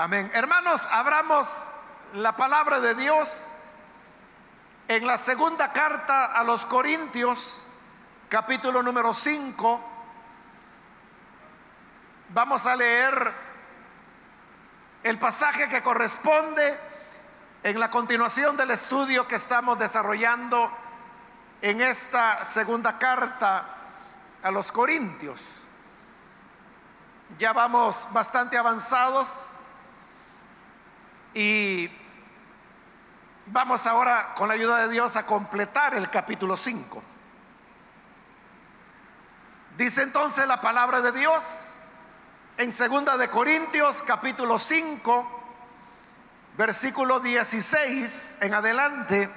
Amén. Hermanos, abramos la palabra de Dios en la segunda carta a los Corintios, capítulo número 5. Vamos a leer el pasaje que corresponde en la continuación del estudio que estamos desarrollando en esta segunda carta a los Corintios. Ya vamos bastante avanzados y vamos ahora con la ayuda de Dios a completar el capítulo 5. Dice entonces la palabra de Dios en segunda de Corintios capítulo 5 versículo 16 en adelante.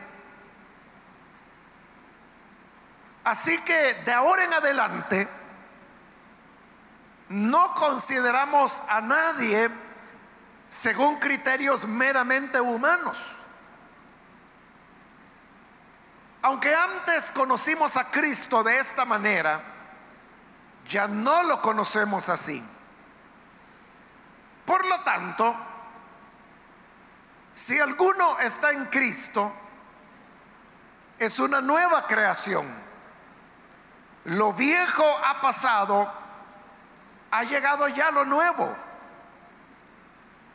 Así que de ahora en adelante no consideramos a nadie según criterios meramente humanos. Aunque antes conocimos a Cristo de esta manera, ya no lo conocemos así. Por lo tanto, si alguno está en Cristo, es una nueva creación. Lo viejo ha pasado, ha llegado ya lo nuevo.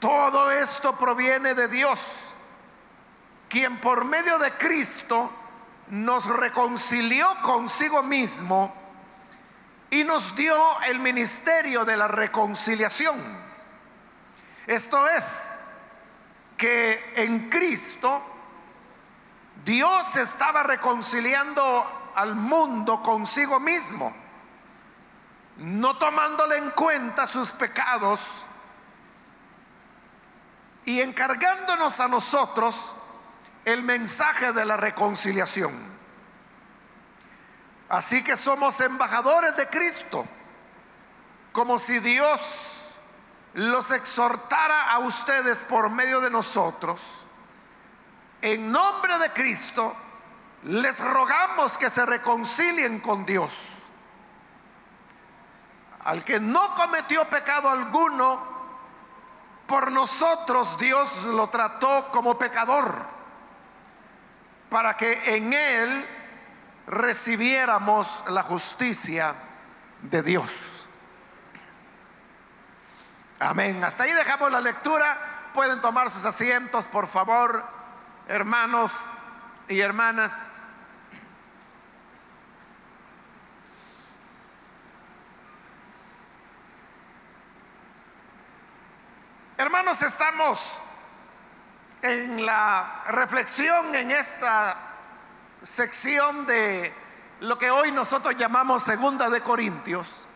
Todo esto proviene de Dios, quien por medio de Cristo nos reconcilió consigo mismo y nos dio el ministerio de la reconciliación. Esto es, que en Cristo Dios estaba reconciliando al mundo consigo mismo, no tomándole en cuenta sus pecados y encargándonos a nosotros el mensaje de la reconciliación. Así que somos embajadores de Cristo, como si Dios los exhortara a ustedes por medio de nosotros, en nombre de Cristo, les rogamos que se reconcilien con Dios. Al que no cometió pecado alguno, por nosotros Dios lo trató como pecador, para que en él recibiéramos la justicia de Dios. Amén. Hasta ahí dejamos la lectura. Pueden tomar sus asientos, por favor, hermanos y hermanas. Hermanos, estamos en la reflexión en esta sección de lo que hoy nosotros llamamos Segunda de Corintios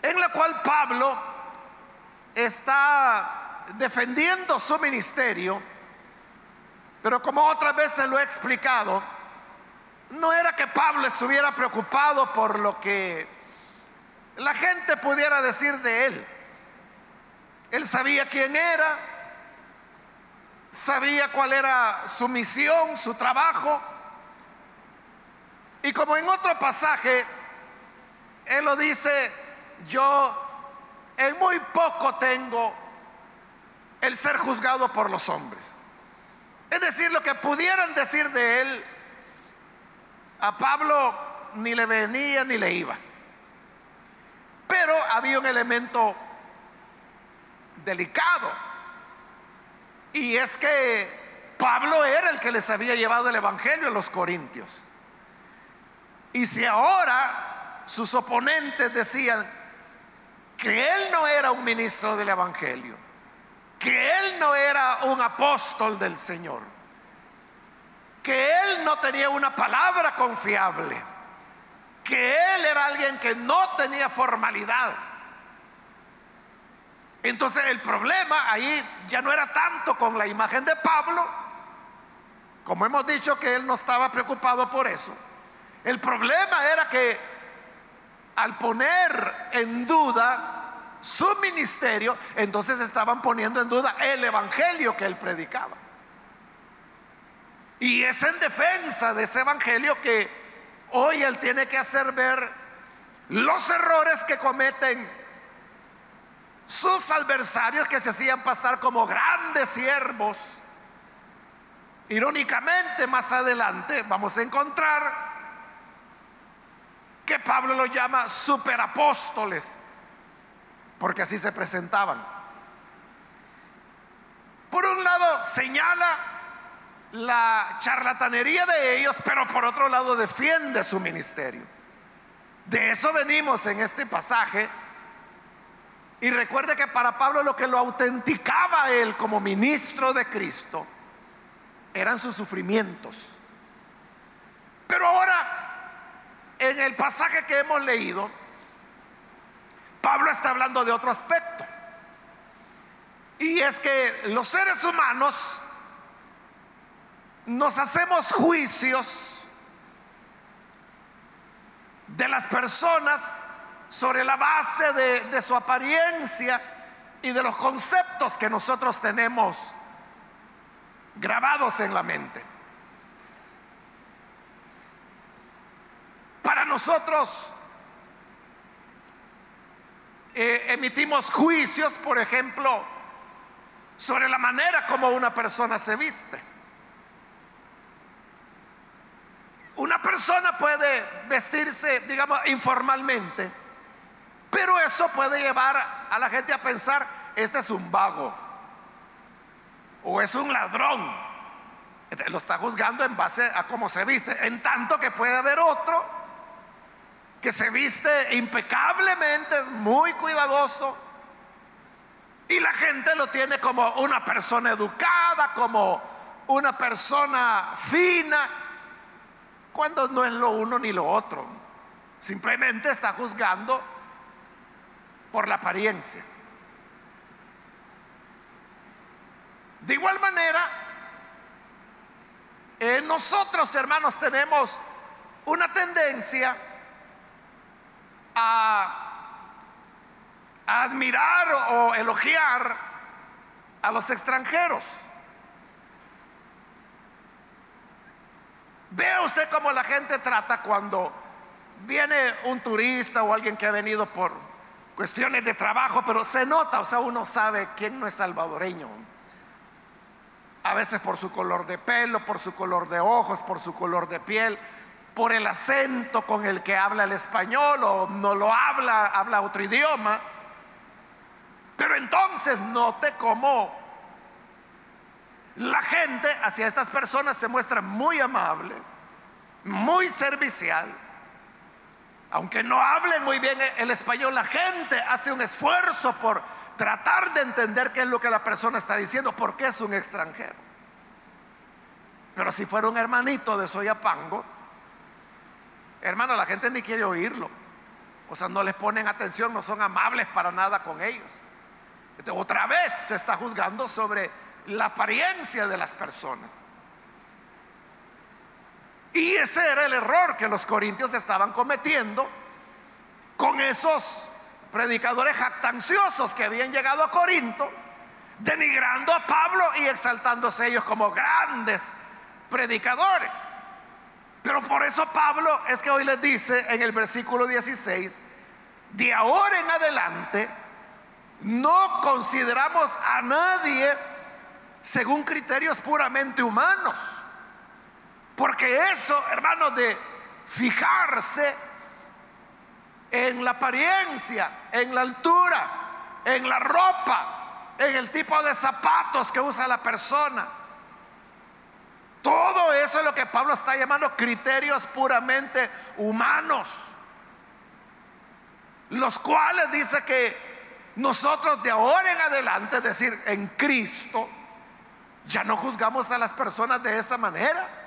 en la cual Pablo está defendiendo su ministerio, pero como otras veces lo he explicado, no era que Pablo estuviera preocupado por lo que la gente pudiera decir de él. Él sabía quién era, sabía cuál era su misión, su trabajo. Y como en otro pasaje, él lo dice, yo en muy poco tengo el ser juzgado por los hombres. Es decir, lo que pudieran decir de él, a Pablo ni le venía ni le iba. Pero había un elemento delicado. Y es que Pablo era el que les había llevado el Evangelio a los Corintios. Y si ahora sus oponentes decían, que él no era un ministro del Evangelio, que él no era un apóstol del Señor, que él no tenía una palabra confiable, que él era alguien que no tenía formalidad. Entonces el problema ahí ya no era tanto con la imagen de Pablo, como hemos dicho que él no estaba preocupado por eso. El problema era que al poner en duda su ministerio, entonces estaban poniendo en duda el evangelio que él predicaba. Y es en defensa de ese evangelio que hoy él tiene que hacer ver los errores que cometen sus adversarios que se hacían pasar como grandes siervos. Irónicamente, más adelante vamos a encontrar que Pablo lo llama superapóstoles, porque así se presentaban. Por un lado señala la charlatanería de ellos, pero por otro lado defiende su ministerio. De eso venimos en este pasaje. Y recuerde que para Pablo lo que lo autenticaba él como ministro de Cristo eran sus sufrimientos. Pero ahora en el pasaje que hemos leído, Pablo está hablando de otro aspecto. Y es que los seres humanos nos hacemos juicios de las personas sobre la base de, su apariencia y de los conceptos que nosotros tenemos grabados en la mente. Para nosotros eh, emitimos juicios, por ejemplo, sobre la manera como una persona se viste. Una persona puede vestirse, digamos, informalmente, pero eso puede llevar a la gente a pensar, este es un vago o es un ladrón. Lo está juzgando en base a cómo se viste, en tanto que puede haber otro que se viste impecablemente, es muy cuidadoso. Y la gente lo tiene como una persona educada, como una persona fina, cuando no es lo uno ni lo otro. Simplemente está juzgando por la apariencia. De igual manera, nosotros hermanos tenemos una tendencia a, admirar o elogiar a los extranjeros. Vea usted cómo la gente trata cuando viene un turista o alguien que ha venido por cuestiones de trabajo, pero se nota, o sea, uno sabe quién no es salvadoreño. A veces por su color de pelo, por su color de ojos, por su color de piel por el acento con el que habla el español o no lo habla, habla otro idioma. Pero entonces note cómo la gente hacia estas personas se muestra muy amable, muy servicial. Aunque no hablen muy bien el español, la gente hace un esfuerzo por tratar de entender qué es lo que la persona está diciendo, porque es un extranjero. Pero si fuera un hermanito de Soyapango, Hermano, la gente ni quiere oírlo. O sea, no les ponen atención, no son amables para nada con ellos. otra vez se está juzgando sobre la apariencia de las personas. Y ese era el error que los corintios estaban cometiendo con esos predicadores jactanciosos que habían llegado a Corinto, denigrando a Pablo y exaltándose ellos como grandes predicadores. Pero por eso Pablo es que hoy les dice en el versículo 16, de ahora en adelante no consideramos a nadie según criterios puramente humanos. Porque eso, hermanos, de fijarse en la apariencia, en la altura, en la ropa, en el tipo de zapatos que usa la persona, todo eso es lo que Pablo está llamando criterios puramente humanos. Los cuales dice que nosotros de ahora en adelante, es decir, en Cristo, ya no juzgamos a las personas de esa manera.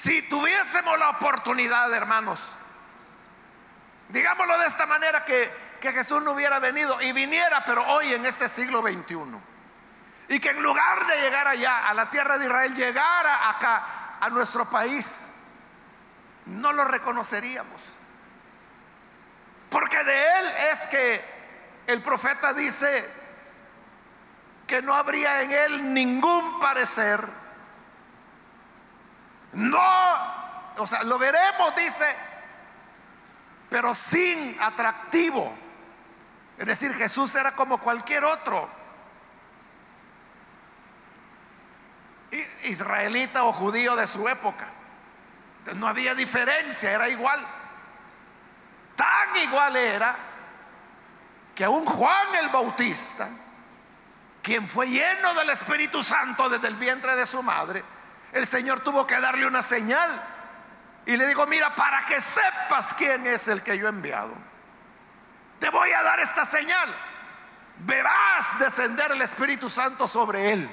Si tuviésemos la oportunidad, hermanos, digámoslo de esta manera, que, que Jesús no hubiera venido y viniera, pero hoy en este siglo XXI y que en lugar de llegar allá, a la tierra de Israel, llegara acá, a nuestro país, no lo reconoceríamos. Porque de él es que el profeta dice que no habría en él ningún parecer. No, o sea, lo veremos, dice, pero sin atractivo. Es decir, Jesús era como cualquier otro israelita o judío de su época. no había diferencia, era igual. Tan igual era que un Juan el Bautista, quien fue lleno del Espíritu Santo desde el vientre de su madre, el Señor tuvo que darle una señal. Y le digo, mira, para que sepas quién es el que yo he enviado, te voy a dar esta señal. Verás descender el Espíritu Santo sobre él.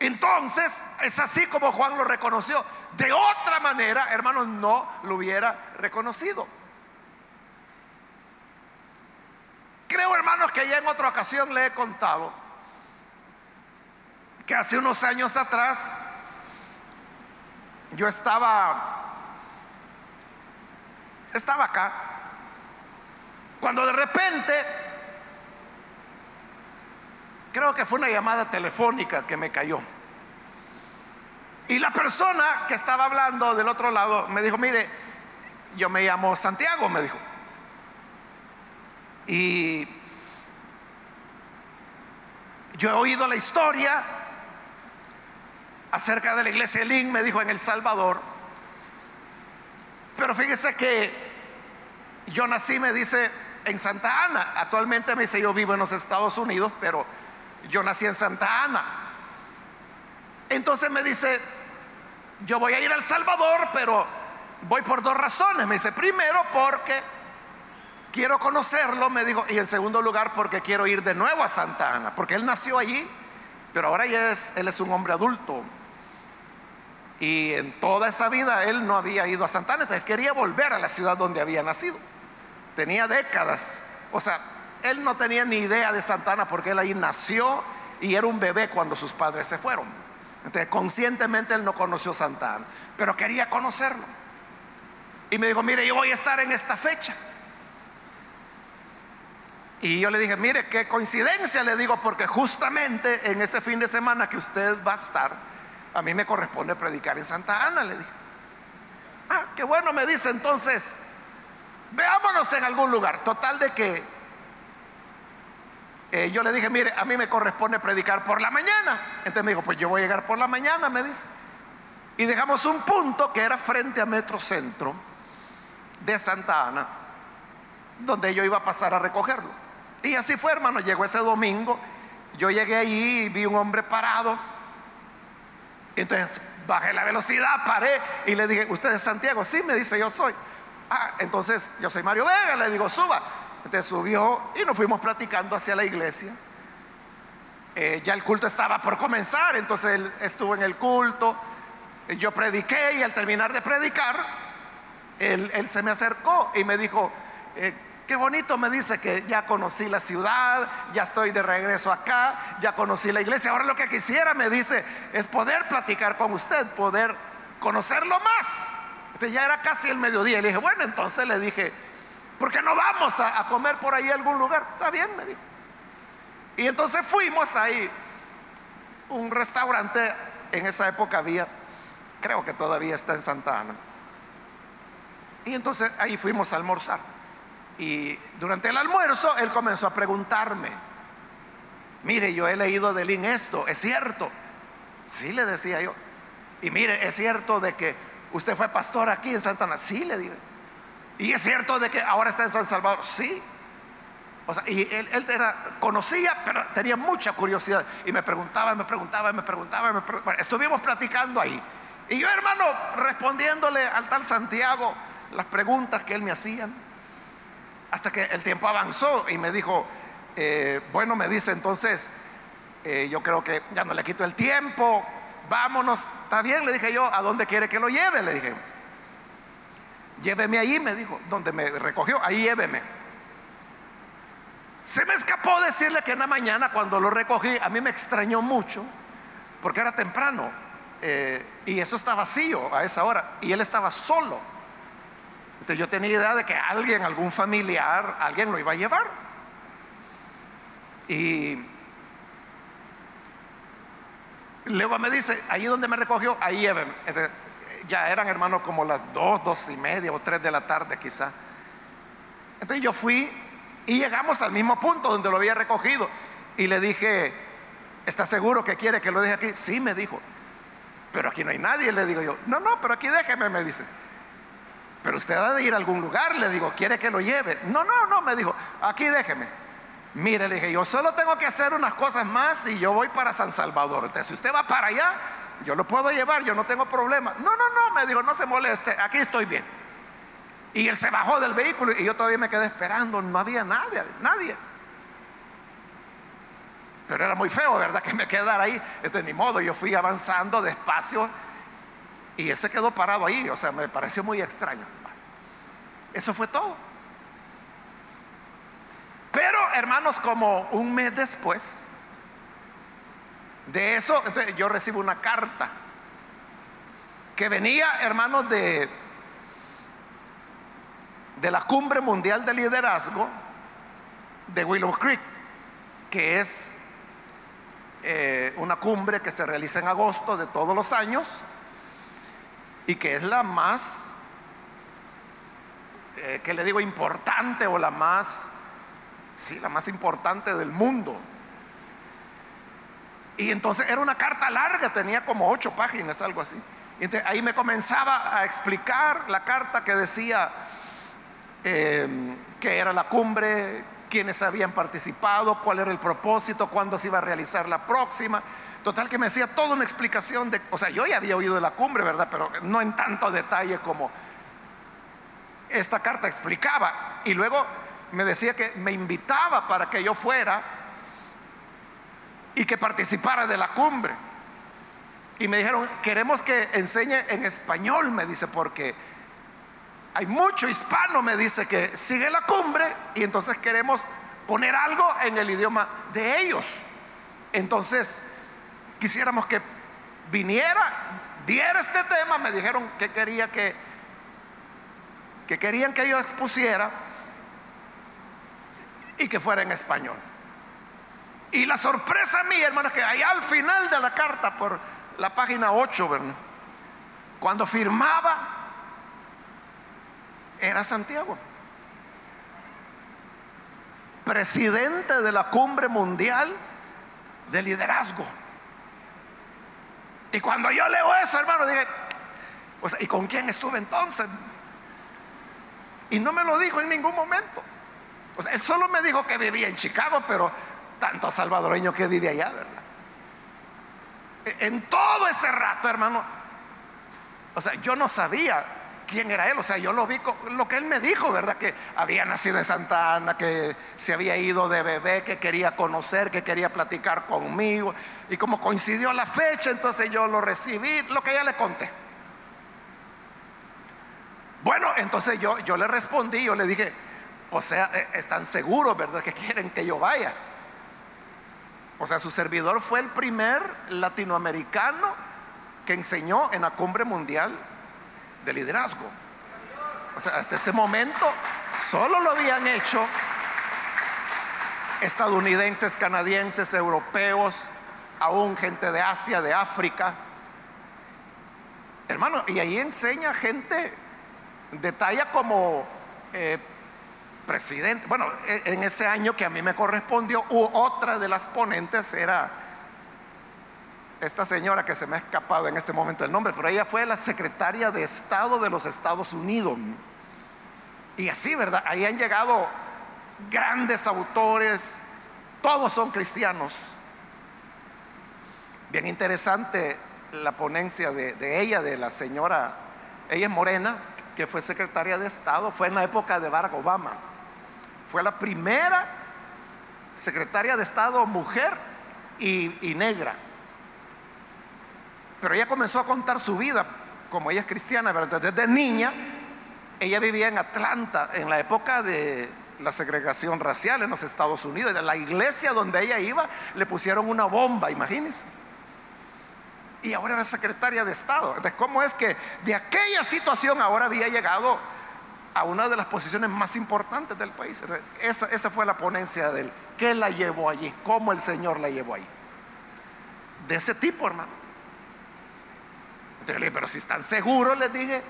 Entonces, es así como Juan lo reconoció. De otra manera, hermanos, no lo hubiera reconocido. Creo, hermanos, que ya en otra ocasión le he contado hace unos años atrás yo estaba estaba acá cuando de repente creo que fue una llamada telefónica que me cayó y la persona que estaba hablando del otro lado me dijo, mire, yo me llamo Santiago, me dijo. Y yo he oído la historia acerca de la iglesia Lin, me dijo, en El Salvador. Pero fíjese que yo nací, me dice, en Santa Ana. Actualmente me dice, yo vivo en los Estados Unidos, pero yo nací en Santa Ana. Entonces me dice, yo voy a ir al Salvador, pero voy por dos razones. Me dice, primero porque quiero conocerlo, me dijo, y en segundo lugar porque quiero ir de nuevo a Santa Ana, porque él nació allí, pero ahora es, él es un hombre adulto. Y en toda esa vida él no había ido a Santa Ana, entonces quería volver a la ciudad donde había nacido. Tenía décadas, o sea, él no tenía ni idea de Santa Ana porque él ahí nació y era un bebé cuando sus padres se fueron. Entonces, conscientemente él no conoció Santa Ana, pero quería conocerlo. Y me dijo, mire, yo voy a estar en esta fecha. Y yo le dije, mire, qué coincidencia, le digo, porque justamente en ese fin de semana que usted va a estar, a mí me corresponde predicar en Santa Ana, le dije. Ah, qué bueno, me dice entonces, veámonos en algún lugar. Total de que eh, yo le dije, mire, a mí me corresponde predicar por la mañana. Entonces me dijo, pues yo voy a llegar por la mañana, me dice. Y dejamos un punto que era frente a Metro Centro de Santa Ana, donde yo iba a pasar a recogerlo. Y así fue, hermano, llegó ese domingo, yo llegué allí y vi un hombre parado. Entonces bajé la velocidad, paré y le dije, ¿usted es Santiago? Sí, me dice, yo soy. Ah, entonces yo soy Mario Vega, le digo, suba. Entonces subió y nos fuimos platicando hacia la iglesia. Eh, ya el culto estaba por comenzar, entonces él estuvo en el culto. Eh, yo prediqué y al terminar de predicar, él, se me acercó y me dijo, eh, qué bonito me dice que ya conocí la ciudad, ya estoy de regreso acá, ya conocí la iglesia. Ahora lo que quisiera, me dice, es poder platicar con usted, poder conocerlo más. Entonces ya era casi el mediodía. Le dije, bueno, entonces le dije, ¿por qué no vamos a, comer por ahí algún lugar? Está bien, me dijo. Y entonces fuimos ahí, un restaurante, en esa época había, creo que todavía está en Santa Ana. Y entonces ahí fuimos a almorzar. Y durante el almuerzo él comenzó a preguntarme, mire, yo he leído de Lin esto, ¿es cierto? Sí, le decía yo. Y mire, ¿es cierto de que usted fue pastor aquí en Santa Ana? Sí, le dije. Y es cierto de que ahora está en San Salvador, sí. O sea, y él, era, conocía, pero tenía mucha curiosidad. Y me preguntaba, me preguntaba, me preguntaba. Estuvimos platicando ahí. Y yo, hermano, respondiéndole al tal Santiago las preguntas que él me hacía. Hasta que el tiempo avanzó y me dijo, eh, bueno, me dice entonces, eh, yo creo que ya no le quito el tiempo, vámonos. Está bien, le dije yo, ¿a dónde quiere que lo lleve? Le dije. Lléveme ahí, me dijo, donde me recogió, ahí lléveme. Se me escapó decirle que en la mañana cuando lo recogí, a mí me extrañó mucho, porque era temprano, eh, y eso está vacío a esa hora, y él estaba solo. Entonces yo tenía idea de que alguien, algún familiar, alguien lo iba a llevar. Y luego me dice, ahí donde me recogió, ahí lléveme. Ya eran, hermano, como las dos, dos y media o tres de la tarde quizá. Entonces yo fui y llegamos al mismo punto donde lo había recogido. Y le dije, ¿está seguro que quiere que lo deje aquí? Sí, me dijo. Pero aquí no hay nadie, le digo yo. No, no, pero aquí déjeme, me dice. Pero usted ha de ir a algún lugar, le digo, ¿quiere que lo lleve? No, no, no, me dijo, aquí déjeme. Mire, le dije, yo solo tengo que hacer unas cosas más y yo voy para San Salvador. Entonces, si usted va para allá, yo lo puedo llevar, yo no tengo problema. No, no, no, me dijo, no se moleste, aquí estoy bien. Y él se bajó del vehículo y yo todavía me quedé esperando, no había nadie, nadie. Pero era muy feo, ¿verdad? Que me quedara ahí. Este, ni modo, yo fui avanzando despacio y él se quedó parado ahí. O sea, me pareció muy extraño. Eso fue todo. Pero, hermanos, como un mes después de eso, yo recibo una carta que venía, hermanos, de, de la Cumbre Mundial de Liderazgo de Willow Creek, que es eh, una cumbre que se realiza en agosto de todos los años y que es la más, eh, que le digo, importante o la más, sí, la más importante del mundo. Y entonces era una carta larga, tenía como ocho páginas, algo así. Entonces, ahí me comenzaba a explicar la carta que decía eh, que era la cumbre, quiénes habían participado, cuál era el propósito, cuándo se iba a realizar la próxima. Total que me decía toda una explicación de, o sea, yo ya había oído de la cumbre, ¿verdad? Pero no en tanto detalle como esta carta explicaba. Y luego me decía que me invitaba para que yo fuera y que participara de la cumbre. Y me dijeron, queremos que enseñe en español, me dice, porque hay mucho hispano, me dice, que sigue la cumbre y entonces queremos poner algo en el idioma de ellos. Entonces, quisiéramos que viniera, diera este tema, me dijeron que quería que, que querían que yo expusiera y que fuera en español. Y la sorpresa mía, hermanos, que allá al final de la carta, por la página 8, cuando firmaba era Santiago. Presidente de la cumbre mundial de liderazgo. Y cuando yo leo eso, hermano, dije, ¿y con quién estuve entonces? Y no me lo dijo en ningún momento. Él solo me dijo que vivía en Chicago, pero tanto salvadoreño que vive allá, ¿verdad? E, en todo ese rato, hermano, o sea, yo no sabía quién era él. O sea, yo lo vi, lo que él me dijo, ¿verdad? Que había nacido en Santa Ana, que se había ido de bebé, que quería conocer, que quería platicar conmigo. Y como coincidió la fecha, entonces yo lo recibí, lo que ya le conté. Bueno, entonces yo, yo le respondí, yo le dije, o sea, eh, están seguros, ¿verdad? Que quieren que yo vaya. O sea, su servidor fue el primer latinoamericano que enseñó en la cumbre mundial de liderazgo. O sea, hasta ese momento solo lo habían hecho estadounidenses, canadienses, europeos, aún gente de Asia, de África. Hermano, y ahí enseña gente de talla como eh, presidente. Bueno, e, en ese año que a mí me correspondió, otra de las ponentes era esta señora que se me ha escapado en este momento el nombre, pero ella fue la secretaria de Estado de los Estados Unidos. Y así, ¿verdad? Ahí han llegado grandes autores, todos son cristianos. Bien interesante la ponencia de, ella, de la señora, ella es morena, que fue secretaria de Estado, fue en la época de Barack Obama. Fue la primera secretaria de Estado mujer y negra. Pero ella comenzó a contar su vida, como ella es cristiana, ¿verdad? desde niña, ella vivía en Atlanta, en la época de la segregación racial en los Estados Unidos. De la iglesia donde ella iba, le pusieron una bomba, imagínense. Y ahora era secretaria de Estado. Entonces, ¿cómo es que de aquella situación ahora había llegado a una de las posiciones más importantes del país? Esa, esa fue la ponencia de él. ¿Qué la llevó allí? ¿Cómo el Señor la llevó ahí? De ese tipo, hermano. Entonces le dije, pero si están seguros, les dije,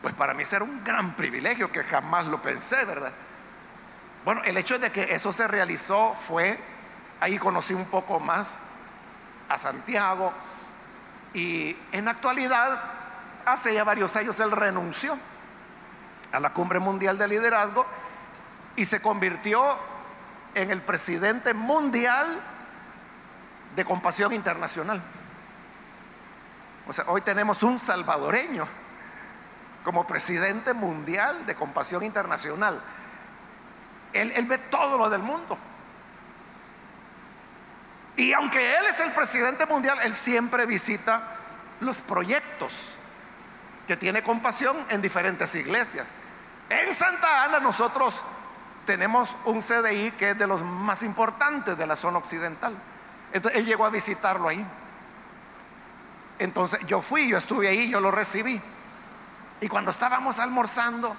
pues para mí será un gran privilegio que jamás lo pensé, ¿verdad? Bueno, el hecho de que eso se realizó fue, ahí conocí un poco más a Santiago y en actualidad, hace ya varios años, él renunció a la Cumbre Mundial de Liderazgo y se convirtió en el presidente mundial de compasión internacional. O sea, hoy tenemos un salvadoreño como presidente mundial de compasión internacional. Él, él, ve todo lo del mundo. Y aunque él es el presidente mundial, él siempre visita los proyectos que tiene compasión en diferentes iglesias. En Santa Ana nosotros tenemos un CDI que es de los más importantes de la zona occidental. Entonces él llegó a visitarlo ahí. Entonces yo fui, yo estuve ahí, yo lo recibí. Y cuando estábamos almorzando,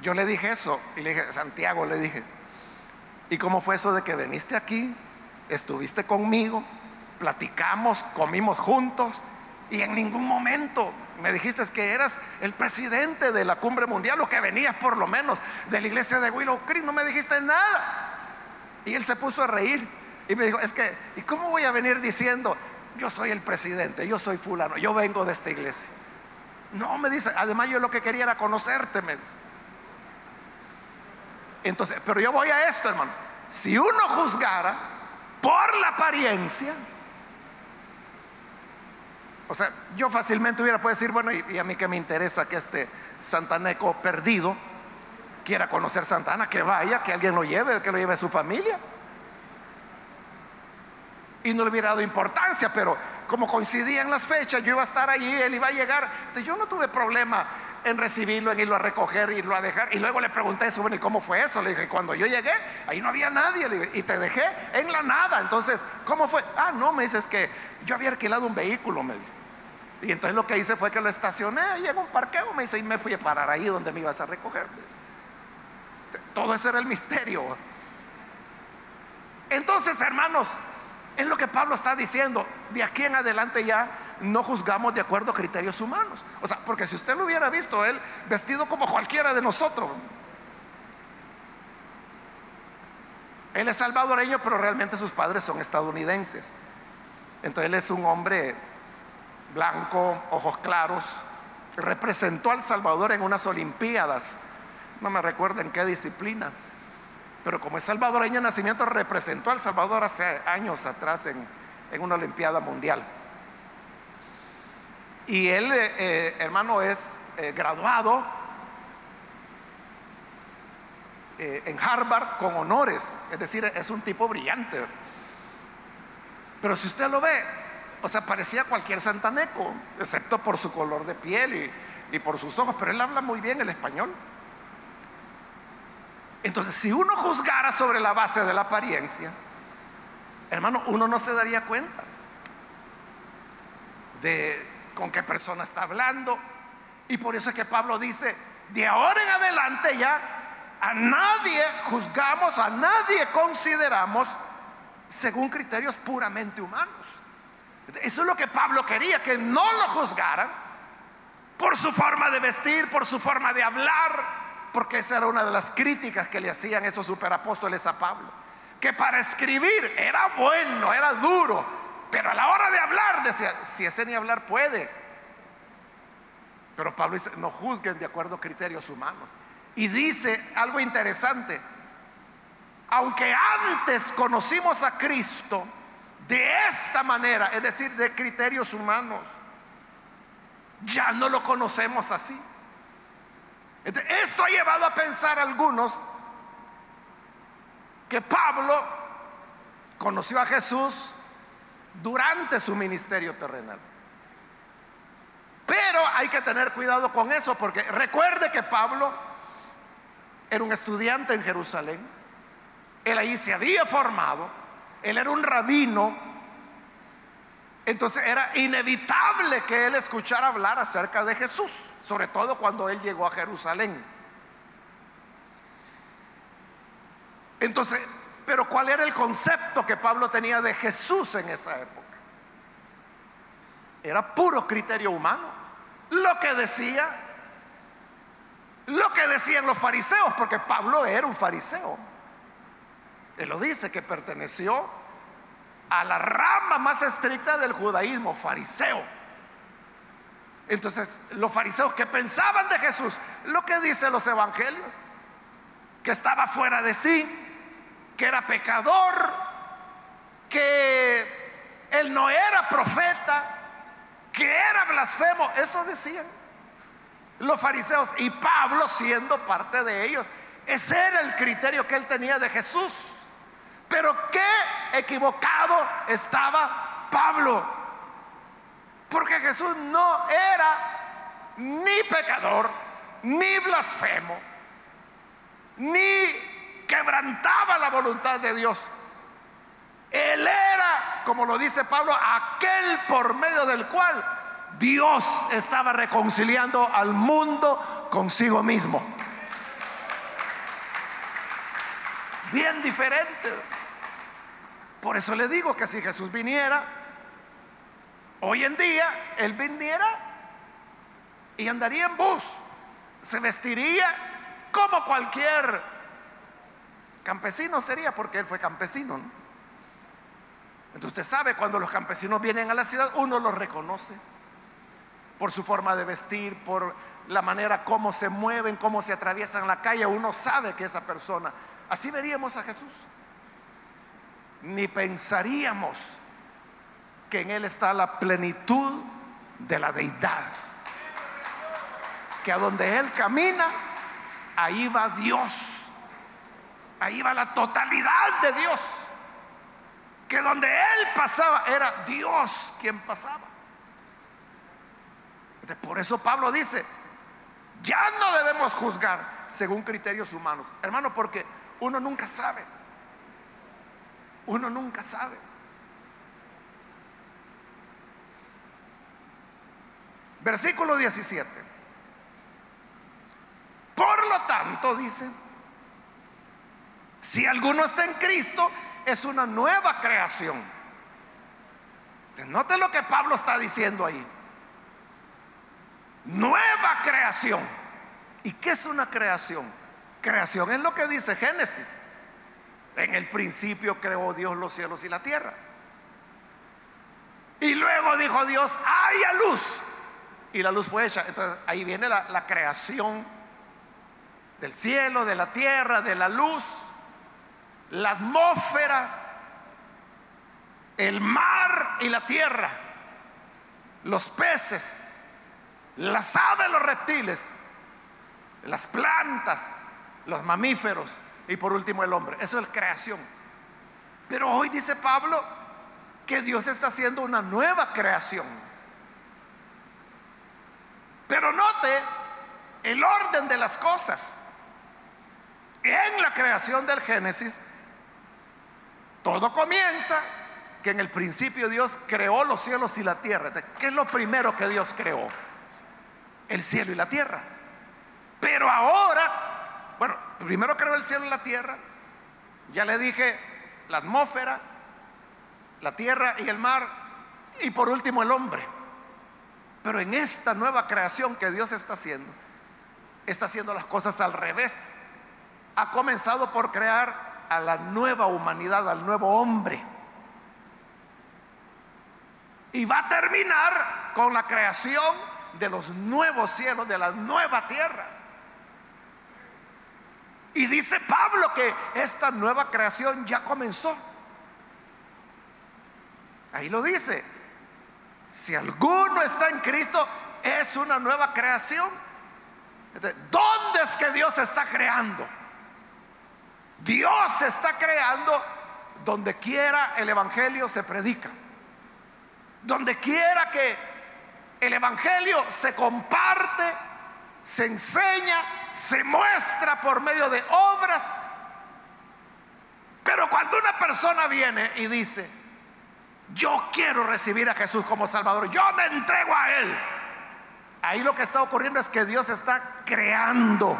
yo le dije eso. Y le dije, Santiago, le dije, ¿y cómo fue eso de que viniste aquí? Estuviste conmigo, platicamos, comimos juntos y en ningún momento me dijiste que eras el presidente de la cumbre mundial o que venías por lo menos de la iglesia de Willow Creek. No me dijiste nada. Y él se puso a reír y me dijo, es que, ¿y cómo voy a venir diciendo, yo soy el presidente, yo soy fulano, yo vengo de esta iglesia? No, me dice, además yo lo que quería era conocerte, me dice. Entonces, pero yo voy a esto, hermano. Si uno juzgara por la apariencia, o sea, yo fácilmente hubiera podido decir, bueno, y, a mí que me interesa que este santaneco perdido quiera conocer Santana, que vaya, que alguien lo lleve, que lo lleve a su familia. Y no le hubiera dado importancia, pero como coincidían las fechas, yo iba a estar allí, él iba a llegar. Entonces yo no tuve problema en recibirlo, en irlo a recoger, irlo a dejar. Y luego le pregunté eso, bueno, ¿y cómo fue eso? Le dije, cuando yo llegué, ahí no había nadie. y te dejé en la nada. Entonces, ¿cómo fue? Ah, no, me dices que yo había alquilado un vehículo, me dice. Y entonces lo que hice fue que lo estacioné ahí en un parqueo, me dice, y me fui a parar ahí donde me ibas a recoger. Todo ese era el misterio. Entonces, hermanos, es lo que Pablo está diciendo. De aquí en adelante ya no juzgamos de acuerdo a criterios humanos. O sea, porque si usted lo hubiera visto, él vestido como cualquiera de nosotros. Él es salvadoreño, pero realmente sus padres son estadounidenses. Entonces él es un hombre blanco, ojos claros, representó al Salvador en unas Olimpiadas, no me recuerdo en qué disciplina, pero como es salvadoreño de nacimiento, representó al Salvador hace años atrás en, una Olimpiada Mundial. Y él, eh, eh, hermano, es eh, graduado en Harvard con honores, es decir, es un tipo brillante. Pero si usted lo ve, o sea, parecía cualquier santaneco, excepto por su color de piel y, por sus ojos, pero él habla muy bien el español. Entonces, si uno juzgara sobre la base de la apariencia, hermano, uno no se daría cuenta de con qué persona está hablando. Y por eso es que Pablo dice, de ahora en adelante ya a nadie juzgamos, a nadie consideramos según criterios puramente humanos. Eso es lo que Pablo quería, que no lo juzgaran por su forma de vestir, por su forma de hablar, porque esa era una de las críticas que le hacían esos superapóstoles a Pablo. Que para escribir era bueno, era duro, pero a la hora de hablar decía, si ese ni hablar puede. Pero Pablo dice, no juzguen de acuerdo a criterios humanos. Y dice algo interesante, aunque antes conocimos a Cristo, de esta manera, es decir, de criterios humanos, ya no lo conocemos así. Esto ha llevado a pensar algunos que Pablo conoció a Jesús durante su ministerio terrenal. Pero hay que tener cuidado con eso porque recuerde que Pablo era un estudiante en Jerusalén. Él ahí se había formado él era un rabino, entonces era inevitable que él escuchara hablar acerca de Jesús, sobre todo cuando él llegó a Jerusalén. Entonces, pero ¿cuál era el concepto que Pablo tenía de Jesús en esa época? era puro criterio humano. Lo que decía, lo que decían los fariseos, porque Pablo era un fariseo. Él lo dice que perteneció a la rama más estricta del judaísmo, fariseo. Entonces, los fariseos que pensaban de Jesús, lo que dicen los evangelios, que estaba fuera de sí, que era pecador, que él no era profeta, que era blasfemo. Eso decían los fariseos y Pablo siendo parte de ellos. Ese era el criterio que él tenía de Jesús. Pero qué equivocado estaba Pablo. Porque Jesús no era ni pecador, ni blasfemo, ni quebrantaba la voluntad de Dios. Él era, como lo dice Pablo, aquel por medio del cual Dios estaba reconciliando al mundo consigo mismo. Bien diferente. Por eso le digo que si Jesús viniera, hoy en día, Él viniera y andaría en bus, se vestiría como cualquier campesino sería, porque Él fue campesino. Entonces usted sabe, cuando los campesinos vienen a la ciudad, uno los reconoce por su forma de vestir, por la manera como se mueven, cómo se atraviesan la calle, uno sabe que esa persona, así veríamos a Jesús. Ni pensaríamos que en Él está la plenitud de la deidad. Que a donde Él camina, ahí va Dios. Ahí va la totalidad de Dios que donde él pasaba era Dios quien pasaba. Por eso Pablo dice, ya no debemos juzgar según criterios humanos. Hermano, porque uno nunca sabe. Uno nunca sabe. Versículo 17. Por lo tanto, dice, si alguno está en Cristo, es una nueva creación. Note lo que Pablo está diciendo ahí. Nueva creación. ¿Y qué es una creación? Creación es lo que dice Génesis. En el principio creó Dios los cielos y la tierra. Y luego dijo Dios, haya luz. Y la luz fue hecha. Entonces ahí viene la, creación del cielo, de la tierra, de la luz la atmósfera, el mar y la tierra, los peces, las aves, los reptiles, las plantas, los mamíferos y por último el hombre. Eso es creación. Pero hoy dice Pablo que Dios está haciendo una nueva creación. Pero note el orden de las cosas. En la creación del Génesis todo comienza que en el principio Dios creó los cielos y la tierra. ¿Qué es lo primero que Dios creó? El cielo y la tierra. Pero ahora, bueno, primero creó el cielo y la tierra. Ya le dije la atmósfera, la tierra y el mar. Y por último el hombre. Pero en esta nueva creación que Dios está haciendo, está haciendo las cosas al revés. Ha comenzado por crear a la nueva humanidad, al nuevo hombre. Y va a terminar con la creación de los nuevos cielos, de la nueva tierra. Y dice Pablo que esta nueva creación ya comenzó. Ahí lo dice. Si alguno está en Cristo, es una nueva creación. ¿Dónde es que Dios está creando? Dios está creando donde quiera el Evangelio se predica. Donde quiera que el Evangelio se comparte, se enseña, se muestra por medio de obras. Pero cuando una persona viene y dice, yo quiero recibir a Jesús como Salvador, yo me entrego a Él. Ahí lo que está ocurriendo es que Dios está creando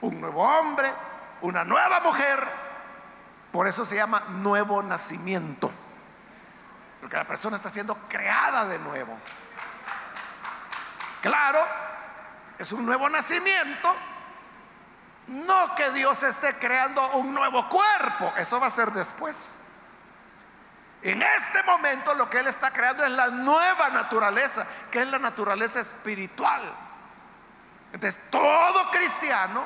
un nuevo hombre, una nueva mujer. Por eso se llama nuevo nacimiento. Porque la persona está siendo creada de nuevo. Claro, es un nuevo nacimiento. No que Dios esté creando un nuevo cuerpo, eso va a ser después. En este momento lo que Él está creando es la nueva naturaleza, que es la naturaleza espiritual. Entonces, todo cristiano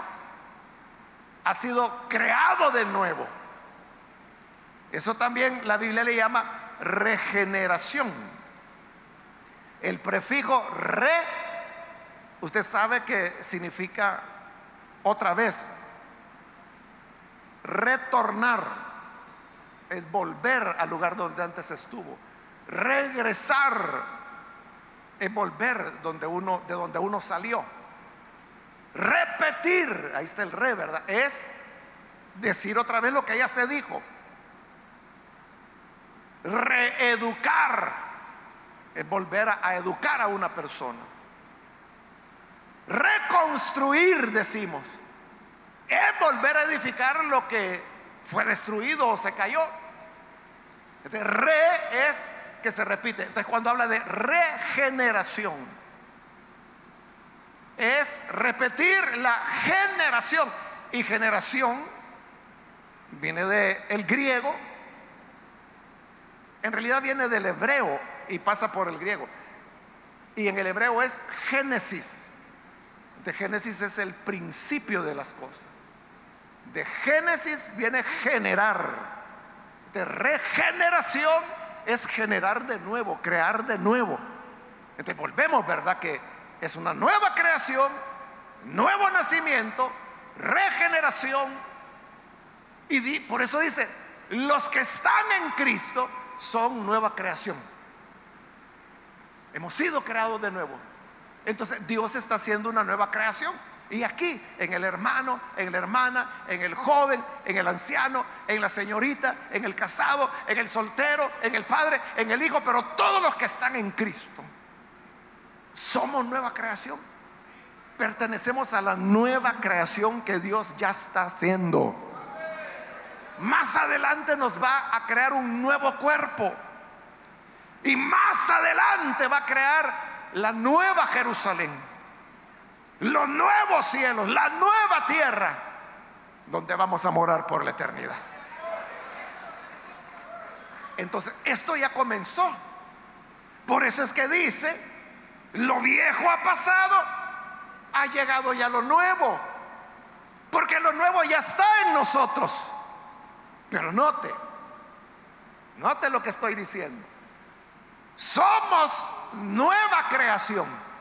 ha sido creado de nuevo. Eso también la Biblia le llama regeneración. El prefijo re, usted sabe que significa otra vez, retornar, es volver al lugar donde antes estuvo. Regresar es volver donde uno, de donde uno salió. Repetir, ahí está el re, ¿verdad? Es decir otra vez lo que ya se dijo. Reeducar es volver a, educar a una persona. Reconstruir, decimos, es volver a edificar lo que fue destruido o se cayó. Entonces, re es que se repite. Entonces, cuando habla de regeneración, es repetir la generación. Y generación viene del el griego, en realidad viene del hebreo y pasa por el griego. Y en el hebreo es Génesis. De Génesis es el principio de las cosas. De Génesis viene generar. De regeneración es generar de nuevo, crear de nuevo. Entonces volvemos, ¿verdad? Que es una nueva creación, nuevo nacimiento, regeneración. Y por eso dice, los que están en Cristo son nueva creación. Hemos sido creados de nuevo. Entonces Dios está haciendo una nueva creación. Y aquí, en el hermano, en la hermana, en el joven, en el anciano, en la señorita, en el casado, en el soltero, en el padre, en el hijo, pero todos los que están en Cristo somos nueva creación. Pertenecemos a la nueva creación que Dios ya está haciendo. Más adelante nos va a crear un nuevo cuerpo. Y más adelante va a crear la nueva Jerusalén. Los nuevos cielos, la nueva tierra, donde vamos a morar por la eternidad. Entonces, esto ya comenzó. Por eso es que dice, lo viejo ha pasado, ha llegado ya lo nuevo. Porque lo nuevo ya está en nosotros. Pero note, note lo que estoy diciendo. Somos nueva creación.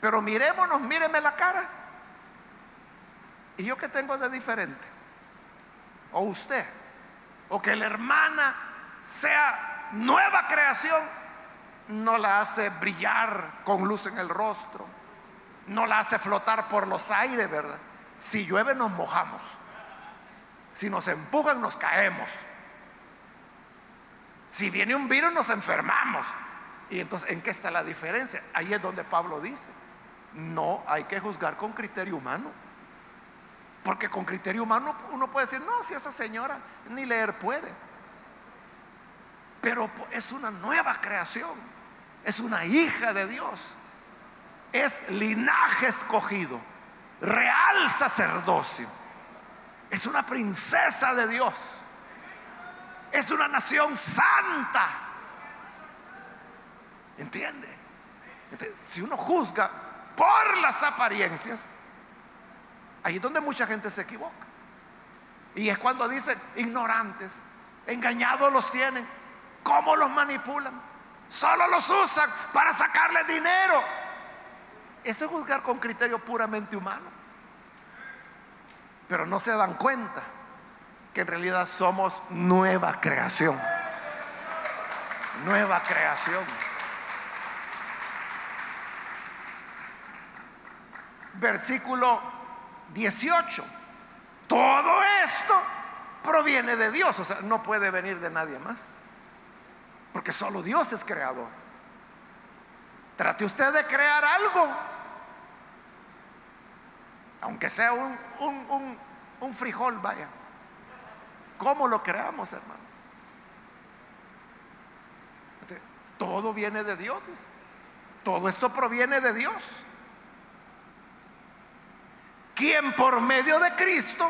Pero mirémonos, míreme la cara. ¿Y yo qué tengo de diferente? O usted. O que la hermana sea nueva creación no la hace brillar con luz en el rostro, no la hace flotar por los aires, ¿verdad? Si llueve nos mojamos, si nos empujan nos caemos, si viene un virus nos enfermamos. Y entonces, ¿en qué está la diferencia? Ahí es donde Pablo dice, no hay que juzgar con criterio humano. Porque con criterio humano uno puede decir, no, si esa señora ni leer puede. Pero es una nueva creación es una hija de Dios, es linaje escogido, real sacerdocio, es una princesa de Dios, es una nación santa. ¿Entiende? si uno juzga por las apariencias, ahí es donde mucha gente se equivoca. Y es cuando dicen ignorantes, engañados los tienen, ¿cómo los manipulan? Solo los usan para sacarle dinero. Eso es juzgar con criterio puramente humano. Pero no se dan cuenta que en realidad somos nueva creación. Nueva creación. Versículo 18. Todo esto proviene de Dios, o sea, no puede venir de nadie más. Porque solo Dios es creador. Trate usted de crear algo. Aunque sea un, un, frijol, vaya. ¿Cómo lo creamos, hermano? Todo viene de Dios. Todo esto proviene de Dios. Quien por medio de Cristo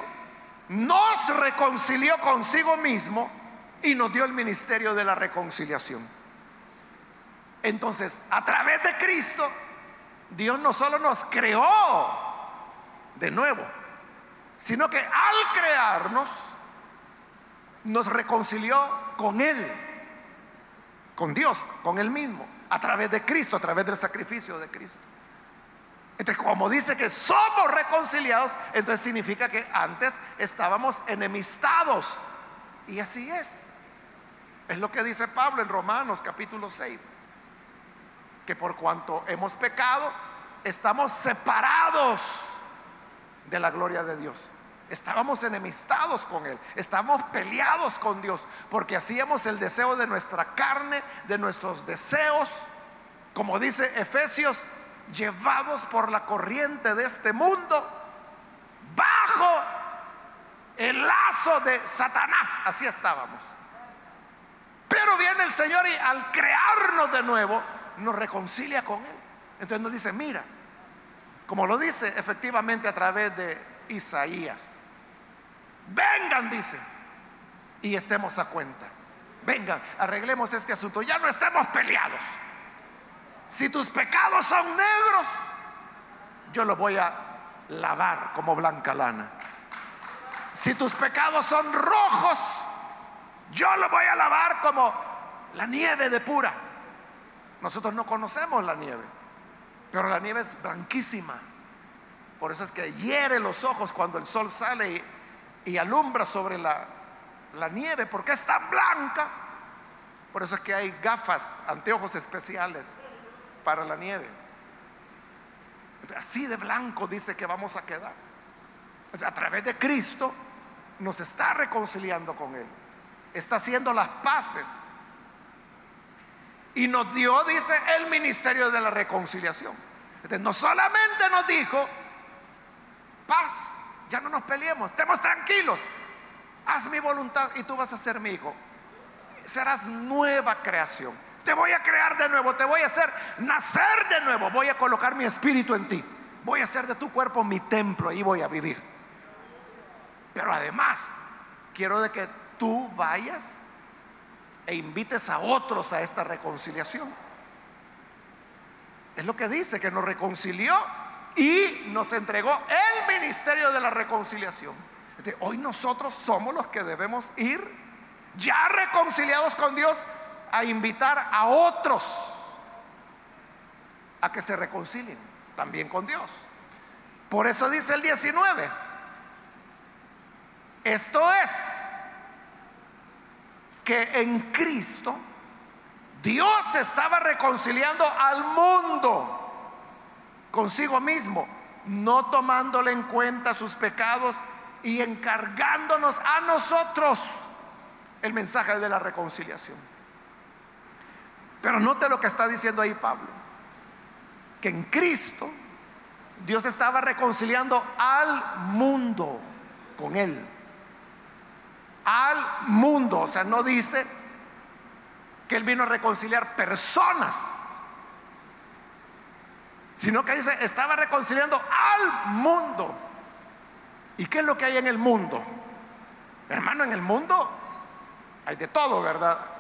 nos reconcilió consigo mismo y nos dio el ministerio de la reconciliación. Entonces, a través de Cristo, Dios no solo nos creó de nuevo, sino que al crearnos, nos reconcilió con Él, con Dios, con Él mismo, a través de Cristo, a través del sacrificio de Cristo. Entonces, como dice que somos reconciliados, entonces significa que antes estábamos enemistados. Y así es. Es lo que dice Pablo en Romanos capítulo 6. Que por cuanto hemos pecado, estamos separados de la gloria de Dios. Estábamos enemistados con Él, estamos peleados con Dios, porque hacíamos el deseo de nuestra carne, de nuestros deseos, como dice Efesios, llevados por la corriente de este mundo, bajo el lazo de Satanás, así estábamos. Pero viene el Señor y al crearnos de nuevo, nos reconcilia con Él. Entonces nos dice, mira, como lo dice efectivamente a través de Isaías, vengan, dice, y estemos a cuenta. Vengan, arreglemos este asunto, ya no estemos peleados. Si tus pecados son negros, yo los voy a lavar como blanca lana. Si tus pecados son rojos, yo los voy a lavar como la nieve de pura. Nosotros no conocemos la nieve, pero la nieve es blanquísima. Por eso es que hiere los ojos cuando el sol sale y, alumbra sobre la, la nieve, porque es tan blanca. Por eso es que hay gafas, anteojos especiales para la nieve. Así de blanco dice que vamos a quedar. A través de Cristo nos está reconciliando con Él. Está haciendo las paces. Y nos dio, dice, el ministerio de la reconciliación. No solamente nos dijo, paz, ya no nos peleemos, estemos tranquilos, haz mi voluntad y tú vas a ser mi hijo. Serás nueva creación. Te voy a crear de nuevo, te voy a hacer nacer de nuevo, voy a colocar mi espíritu en ti. Voy a hacer de tu cuerpo mi templo y voy a vivir. Pero además, quiero de que tú vayas e invites a otros a esta reconciliación. Es lo que dice, que nos reconcilió y nos entregó el ministerio de la reconciliación. hoy nosotros somos los que debemos ir ya reconciliados con Dios a invitar a otros a que se reconcilien también con Dios. Por eso dice el 19, esto es que en Cristo Dios estaba reconciliando al mundo consigo mismo, no tomándole en cuenta sus pecados y encargándonos a nosotros el mensaje de la reconciliación. Pero note lo que está diciendo ahí Pablo, que en Cristo Dios estaba reconciliando al mundo con Él. Al mundo, o sea, no dice que Él vino a reconciliar personas, sino que dice, estaba reconciliando al mundo. ¿Y qué es lo que hay en el mundo? Hermano, en el mundo hay de todo, ¿verdad?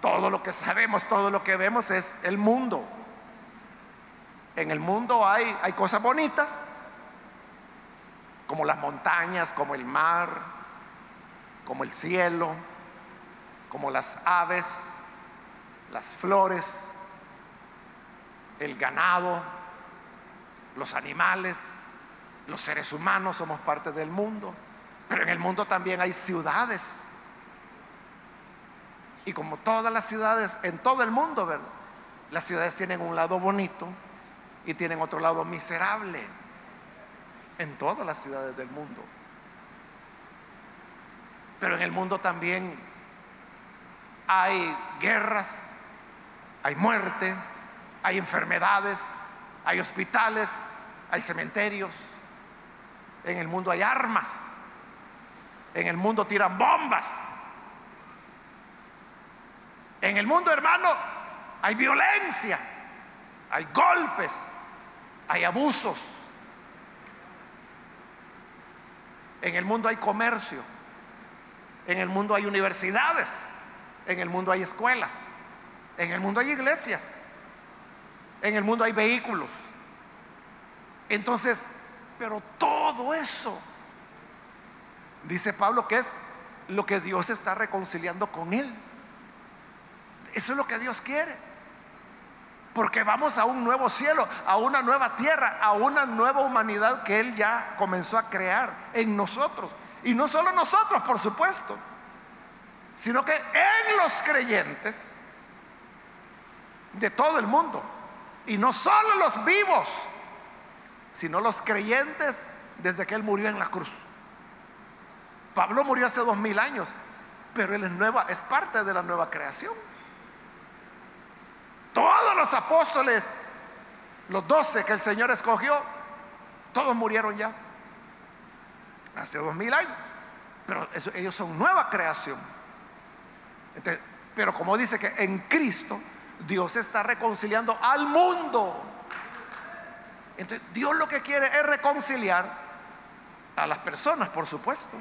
Todo lo que sabemos, todo lo que vemos es el mundo. En el mundo hay, hay cosas bonitas, como las montañas, como el mar, como el cielo, como las aves, las flores, el ganado, los animales, los seres humanos somos parte del mundo. Pero en el mundo también hay ciudades y como todas las ciudades en todo el mundo, ¿verdad? Las ciudades tienen un lado bonito y tienen otro lado miserable. En todas las ciudades del mundo. Pero en el mundo también hay guerras, hay muerte, hay enfermedades, hay hospitales, hay cementerios. En el mundo hay armas. En el mundo tiran bombas. En el mundo, hermano, hay violencia, hay golpes, hay abusos. En el mundo hay comercio, en el mundo hay universidades, en el mundo hay escuelas, en el mundo hay iglesias, en el mundo hay vehículos. Entonces, pero todo eso, dice Pablo, que es lo que Dios está reconciliando con él. Eso es lo que Dios quiere. Porque vamos a un nuevo cielo, a una nueva tierra, a una nueva humanidad que Él ya comenzó a crear en nosotros. Y no solo nosotros, por supuesto, sino que en los creyentes de todo el mundo. Y no solo los vivos, sino los creyentes desde que Él murió en la cruz. Pablo murió hace dos mil años, pero Él es nueva, es parte de la nueva creación. Todos los apóstoles, los doce que el Señor escogió, todos murieron ya. Hace dos mil años. Pero ellos son nueva creación. pero como dice que en Cristo Dios está reconciliando al mundo. Entonces Dios lo que quiere es reconciliar a las personas, por supuesto,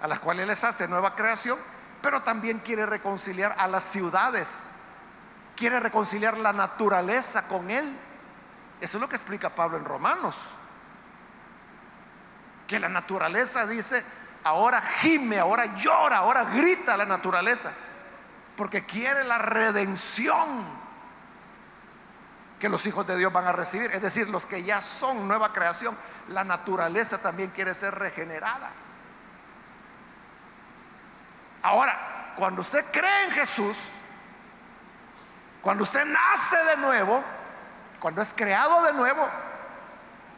a las cuales les hace nueva creación, pero también quiere reconciliar a las ciudades quiere reconciliar la naturaleza con Él. Eso es lo que explica Pablo en Romanos. Que la naturaleza dice, ahora gime, ahora llora, ahora grita la naturaleza. Porque quiere la redención que los hijos de Dios van a recibir. Es decir, los que ya son nueva creación, la naturaleza también quiere ser regenerada. Ahora, cuando usted cree en Jesús, cuando usted nace de nuevo, cuando es creado de nuevo,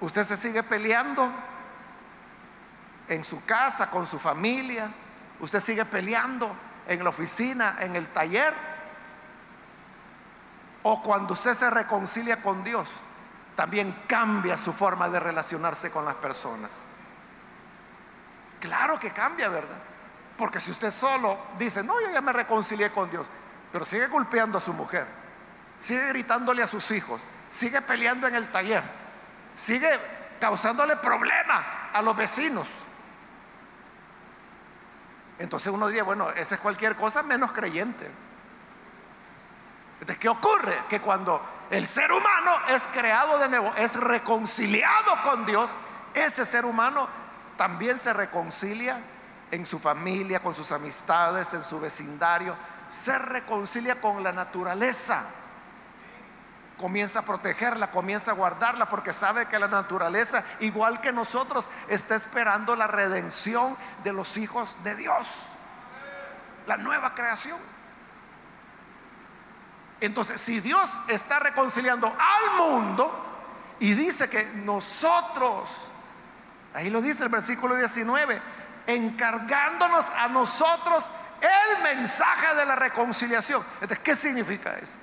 usted se sigue peleando en su casa, con su familia, usted sigue peleando en la oficina, en el taller, o cuando usted se reconcilia con Dios, también cambia su forma de relacionarse con las personas. Claro que cambia, ¿verdad? Porque si usted solo dice, no, yo ya me reconcilié con Dios, pero sigue golpeando a su mujer, sigue gritándole a sus hijos, sigue peleando en el taller, sigue causándole problemas a los vecinos. Entonces uno diría, bueno, esa es cualquier cosa menos creyente. Entonces, ¿qué ocurre? Que cuando el ser humano es creado de nuevo, es reconciliado con Dios, ese ser humano también se reconcilia en su familia, con sus amistades, en su vecindario, se reconcilia con la naturaleza comienza a protegerla, comienza a guardarla, porque sabe que la naturaleza, igual que nosotros, está esperando la redención de los hijos de Dios, la nueva creación. Entonces, si Dios está reconciliando al mundo y dice que nosotros, ahí lo dice el versículo 19, encargándonos a nosotros el mensaje de la reconciliación. Entonces, ¿qué significa eso?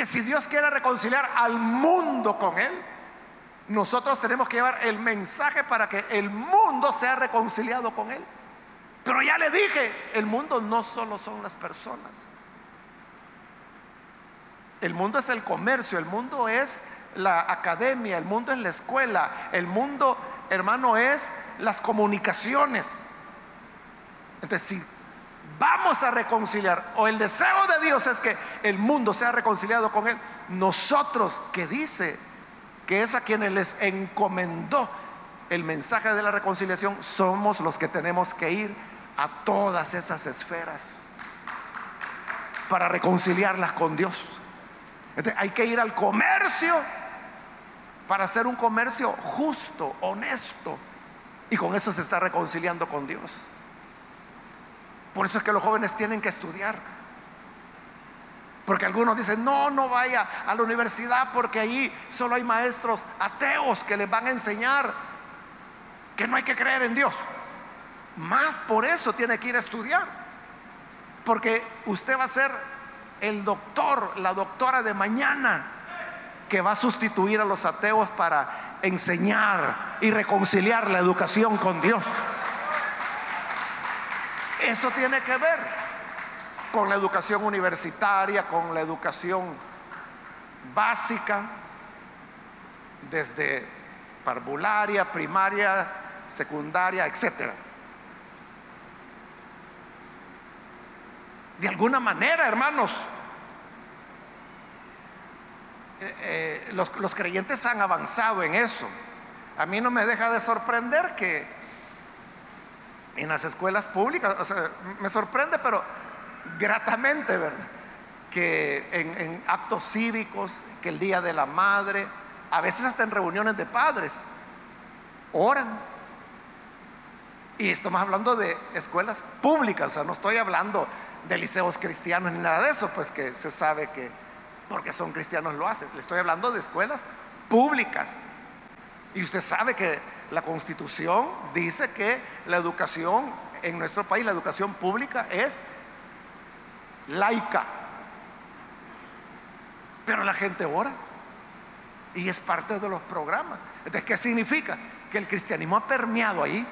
que si Dios quiere reconciliar al mundo con Él, nosotros tenemos que llevar el mensaje para que el mundo sea reconciliado con Él. Pero ya le dije, el mundo no solo son las personas. El mundo es el comercio, el mundo es la academia, el mundo es la escuela, el mundo, hermano, es las comunicaciones. Entonces, si vamos a reconciliar, o el deseo de Dios es que el mundo sea reconciliado con Él, nosotros que dice que es a quienes les encomendó el mensaje de la reconciliación, somos los que tenemos que ir a todas esas esferas para reconciliarlas con Dios. hay que ir al comercio para hacer un comercio justo, honesto, y con eso se está reconciliando con Dios. Por eso es que los jóvenes tienen que estudiar. Porque algunos dicen, no, no vaya a la universidad porque ahí solo hay maestros ateos que les van a enseñar que no hay que creer en Dios. Más por eso tiene que ir a estudiar. Porque usted va a ser el doctor, la doctora de mañana que va a sustituir a los ateos para enseñar y reconciliar la educación con Dios. Eso tiene que ver con la educación universitaria, con la educación básica, desde parvularia, primaria, secundaria, etc. De alguna manera, hermanos, eh, eh, los creyentes han avanzado en eso. A mí no me deja de sorprender que en las escuelas públicas, o sea, me sorprende, pero gratamente, ¿verdad? Que en, actos cívicos, que el Día de la Madre, a veces hasta en reuniones de padres, oran. Y estamos hablando de escuelas públicas, o sea, no estoy hablando de liceos cristianos ni nada de eso, pues que se sabe que porque son cristianos lo hacen. Le estoy hablando de escuelas públicas. Y usted sabe que la constitución dice que la educación en nuestro país, la educación pública es laica. Pero la gente ora y es parte de los programas. Entonces, ¿qué significa? Que el cristianismo ha permeado ahí.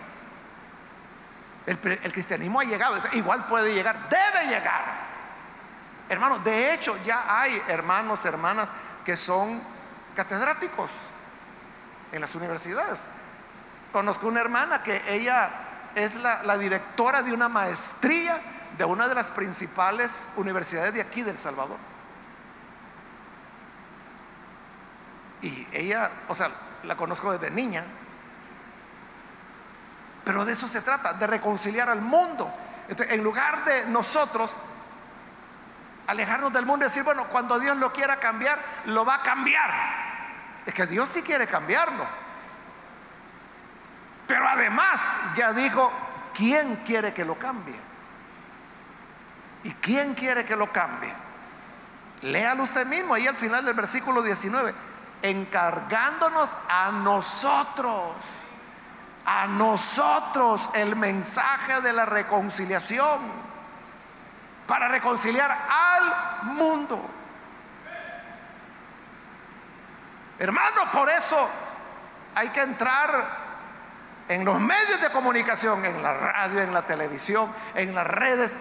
El, cristianismo ha llegado, igual puede llegar, debe llegar. Hermanos, de hecho ya hay hermanos, hermanas que son catedráticos en las universidades. Conozco una hermana que ella es la, directora de una maestría de una de las principales universidades de aquí del Salvador. Y ella, o sea, la conozco desde niña. Pero de eso se trata, de reconciliar al mundo. en lugar de nosotros alejarnos del mundo y decir, bueno, cuando Dios lo quiera cambiar, lo va a cambiar. Es que Dios sí quiere cambiarlo. Pero además ya dijo, ¿quién quiere que lo cambie? ¿Y quién quiere que lo cambie? Léalo usted mismo ahí al final del versículo 19, encargándonos a nosotros, a nosotros el mensaje de la reconciliación, para reconciliar al mundo. Hermano, por eso hay que entrar en los medios de comunicación, en la radio, en la televisión, en las redes,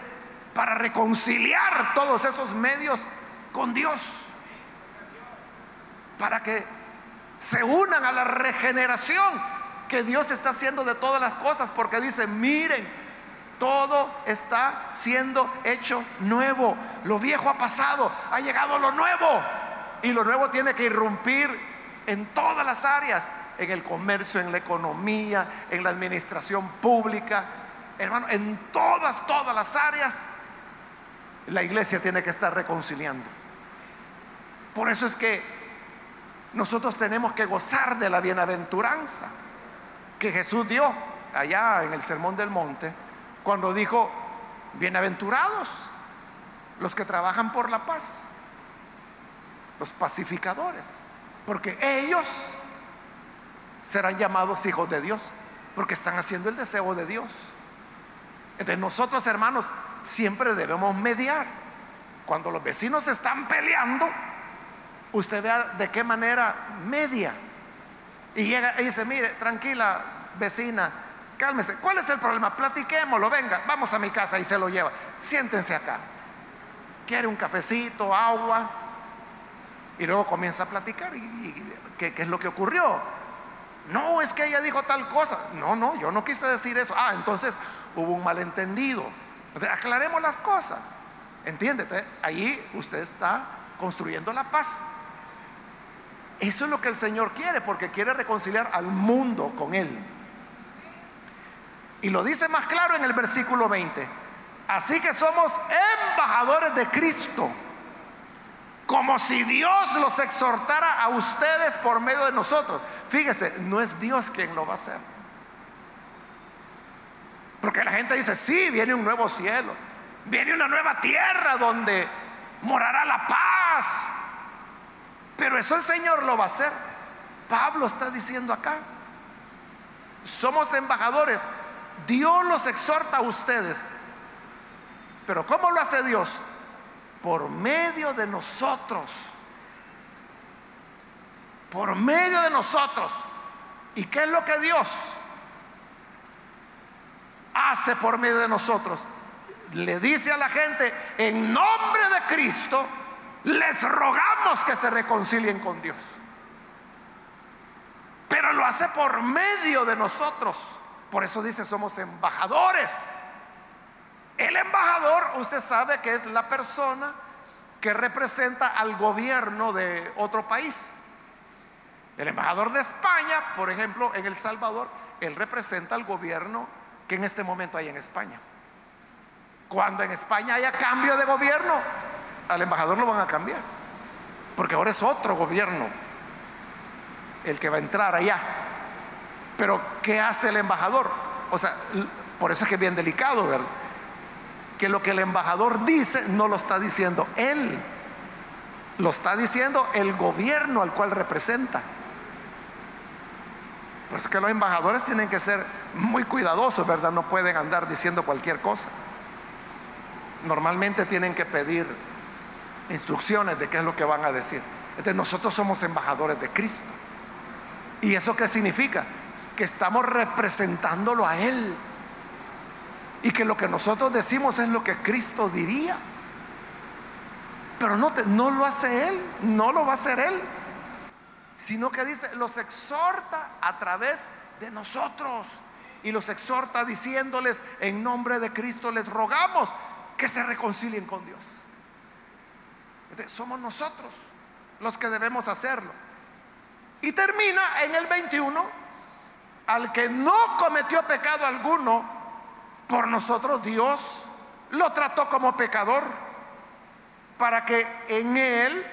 para reconciliar todos esos medios con Dios. Para que se unan a la regeneración que Dios está haciendo de todas las cosas, porque dice, miren, todo está siendo hecho nuevo. Lo viejo ha pasado, ha llegado lo nuevo. Y lo nuevo tiene que irrumpir en todas las áreas, en el comercio, en la economía, en la administración pública, hermano, en todas, todas las áreas, la iglesia tiene que estar reconciliando. Por eso es que nosotros tenemos que gozar de la bienaventuranza que Jesús dio allá en el Sermón del Monte, cuando dijo, bienaventurados los que trabajan por la paz los pacificadores, porque ellos serán llamados hijos de Dios, porque están haciendo el deseo de Dios. Entonces nosotros, hermanos, siempre debemos mediar. Cuando los vecinos están peleando, usted vea de qué manera media. Y llega y dice, mire, tranquila, vecina, cálmese. ¿Cuál es el problema? Platiquémoslo, venga, vamos a mi casa y se lo lleva. Siéntense acá. ¿Quiere un cafecito, agua? Y luego comienza a platicar. ¿Y, qué, es lo que ocurrió? No, es que ella dijo tal cosa. No, no, yo no quise decir eso. Ah, entonces hubo un malentendido. aclaremos las cosas. Entiéndete, ahí usted está construyendo la paz. Eso es lo que el Señor quiere, porque quiere reconciliar al mundo con Él. Y lo dice más claro en el versículo 20. Así que somos embajadores de Cristo como si Dios los exhortara a ustedes por medio de nosotros. Fíjese, no es Dios quien lo va a hacer. Porque la gente dice, sí, viene un nuevo cielo, viene una nueva tierra donde morará la paz. Pero eso el Señor lo va a hacer. Pablo está diciendo acá, somos embajadores. Dios los exhorta a ustedes. Pero ¿cómo lo hace Dios? por medio de nosotros. Por medio de nosotros. ¿Y qué es lo que Dios hace por medio de nosotros? Le dice a la gente, en nombre de Cristo, les rogamos que se reconcilien con Dios. Pero lo hace por medio de nosotros. Por eso dice, somos embajadores. El embajador, usted sabe que es la persona que representa al gobierno de otro país. El embajador de España, por ejemplo, en El Salvador, él representa al gobierno que en este momento hay en España. Cuando en España haya cambio de gobierno, al embajador lo van a cambiar. Porque ahora es otro gobierno el que va a entrar allá. Pero ¿qué hace el embajador? O sea, por eso es que es bien delicado, ¿verdad? Que lo que el embajador dice no lo está diciendo él, lo está diciendo el gobierno al cual representa. Por eso que los embajadores tienen que ser muy cuidadosos, ¿verdad? No pueden andar diciendo cualquier cosa. Normalmente tienen que pedir instrucciones de qué es lo que van a decir. Entonces nosotros somos embajadores de Cristo. ¿Y eso qué significa? Que estamos representándolo a Él. Y que lo que nosotros decimos es lo que Cristo diría. Pero no, no lo hace Él, no lo va a hacer Él sino que dice, los exhorta a través de nosotros. Y los exhorta diciéndoles, en nombre de Cristo les rogamos que se reconcilien con Dios. somos nosotros los que debemos hacerlo. Y termina en el 21, al que no cometió pecado alguno, por nosotros Dios lo trató como pecador, para que en él